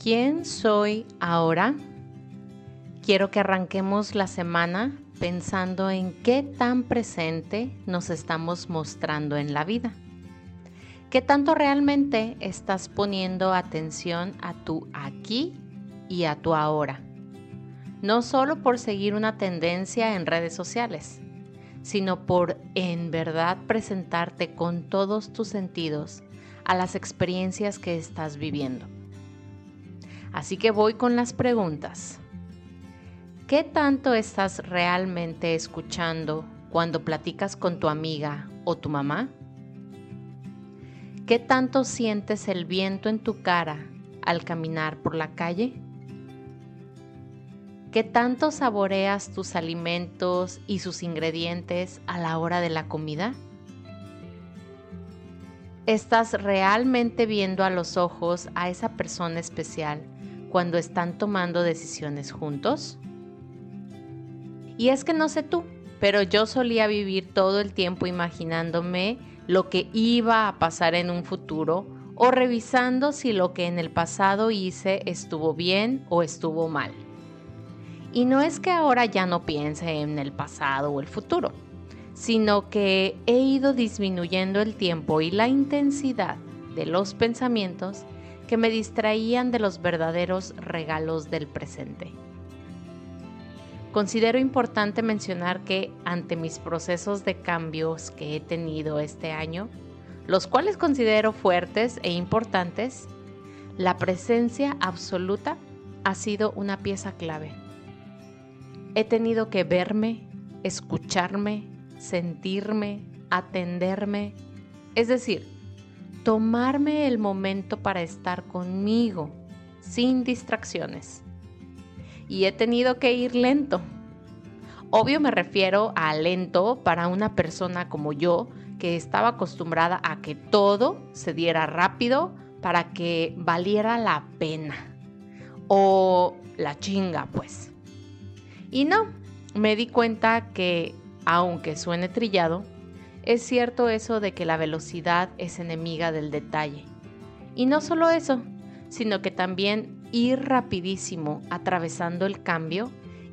¿Quién soy ahora? Quiero que arranquemos la semana pensando en qué tan presente nos estamos mostrando en la vida. ¿Qué tanto realmente estás poniendo atención a tu aquí y a tu ahora? No solo por seguir una tendencia en redes sociales, sino por en verdad presentarte con todos tus sentidos a las experiencias que estás viviendo. Así que voy con las preguntas. ¿Qué tanto estás realmente escuchando cuando platicas con tu amiga o tu mamá? ¿Qué tanto sientes el viento en tu cara al caminar por la calle? ¿Qué tanto saboreas tus alimentos y sus ingredientes a la hora de la comida? ¿Estás realmente viendo a los ojos a esa persona especial cuando están tomando decisiones juntos? Y es que no sé tú, pero yo solía vivir todo el tiempo imaginándome lo que iba a pasar en un futuro o revisando si lo que en el pasado hice estuvo bien o estuvo mal. Y no es que ahora ya no piense en el pasado o el futuro, sino que he ido disminuyendo el tiempo y la intensidad de los pensamientos que me distraían de los verdaderos regalos del presente. Considero importante mencionar que ante mis procesos de cambios que he tenido este año, los cuales considero fuertes e importantes, la presencia absoluta ha sido una pieza clave. He tenido que verme, escucharme, sentirme, atenderme, es decir, tomarme el momento para estar conmigo, sin distracciones. Y he tenido que ir lento. Obvio me refiero a lento para una persona como yo, que estaba acostumbrada a que todo se diera rápido para que valiera la pena. O la chinga, pues. Y no, me di cuenta que, aunque suene trillado, es cierto eso de que la velocidad es enemiga del detalle. Y no solo eso, sino que también ir rapidísimo atravesando el cambio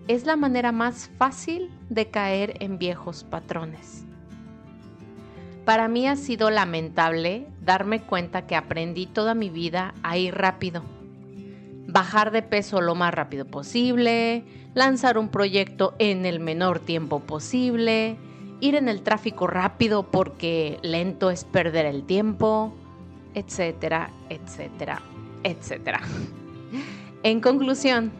es la manera más fácil de caer en viejos patrones. Para mí ha sido lamentable darme cuenta que aprendí toda mi vida a ir rápido. Bajar de peso lo más rápido posible, lanzar un proyecto en el menor tiempo posible, ir en el tráfico rápido porque lento es perder el tiempo, etcétera, etcétera, etcétera. En conclusión,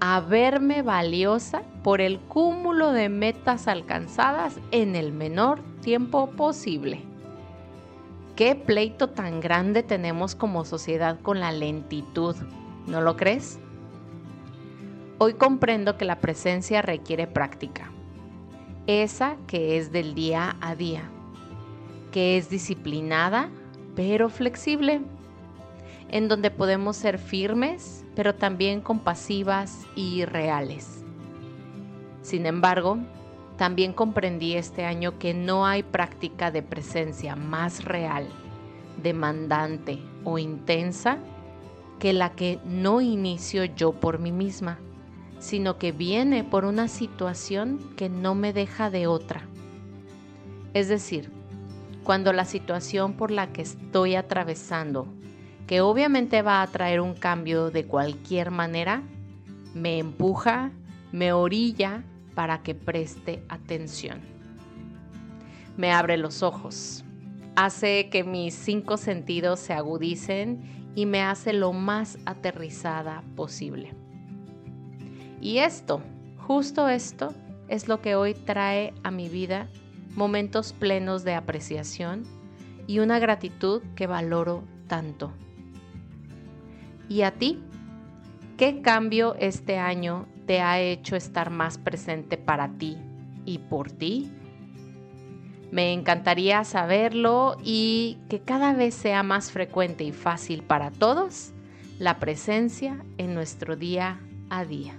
a verme valiosa por el cúmulo de metas alcanzadas en el menor tiempo posible. ¿Qué pleito tan grande tenemos como sociedad con la lentitud? ¿No lo crees? Hoy comprendo que la presencia requiere práctica esa que es del día a día, que es disciplinada pero flexible, en donde podemos ser firmes pero también compasivas y reales. Sin embargo, también comprendí este año que no hay práctica de presencia más real, demandante o intensa que la que no inicio yo por mí misma sino que viene por una situación que no me deja de otra. Es decir, cuando la situación por la que estoy atravesando, que obviamente va a traer un cambio de cualquier manera, me empuja, me orilla para que preste atención. Me abre los ojos, hace que mis cinco sentidos se agudicen y me hace lo más aterrizada posible. Y esto, justo esto, es lo que hoy trae a mi vida momentos plenos de apreciación y una gratitud que valoro tanto. ¿Y a ti? ¿Qué cambio este año te ha hecho estar más presente para ti y por ti? Me encantaría saberlo y que cada vez sea más frecuente y fácil para todos la presencia en nuestro día a día.